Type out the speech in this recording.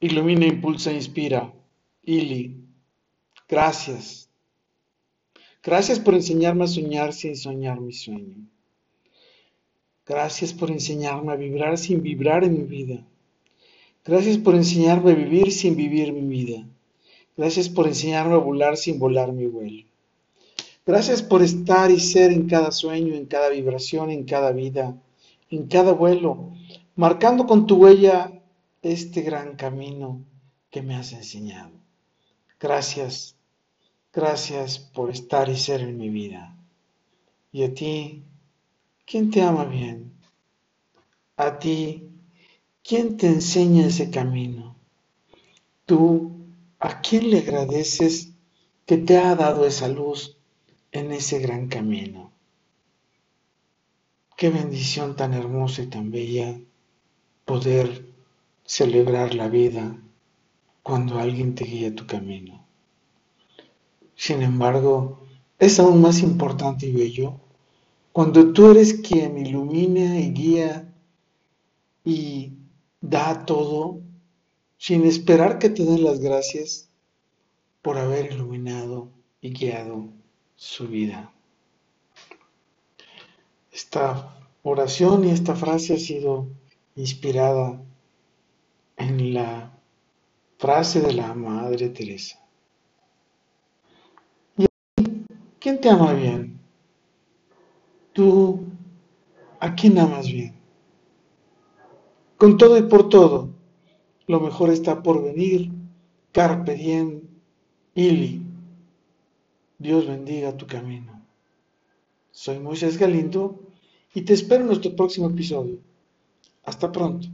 Ilumina, impulsa, inspira. Ili, gracias. Gracias por enseñarme a soñar sin soñar mi sueño. Gracias por enseñarme a vibrar sin vibrar en mi vida. Gracias por enseñarme a vivir sin vivir mi vida. Gracias por enseñarme a volar sin volar mi vuelo. Gracias por estar y ser en cada sueño, en cada vibración, en cada vida, en cada vuelo, marcando con tu huella este gran camino que me has enseñado. Gracias, gracias por estar y ser en mi vida. Y a ti, ¿quién te ama bien? A ti, ¿quién te enseña ese camino? Tú, ¿a quién le agradeces que te ha dado esa luz en ese gran camino? Qué bendición tan hermosa y tan bella poder celebrar la vida cuando alguien te guía tu camino. Sin embargo, es aún más importante y bello cuando tú eres quien ilumina y guía y da todo sin esperar que te den las gracias por haber iluminado y guiado su vida. Esta oración y esta frase ha sido inspirada en la frase de la Madre Teresa. ¿Y quién te ama bien? ¿Tú a quién amas bien? Con todo y por todo, lo mejor está por venir. Carpe diem, ili. Dios bendiga tu camino. Soy Moisés Galindo y te espero en nuestro próximo episodio. Hasta pronto.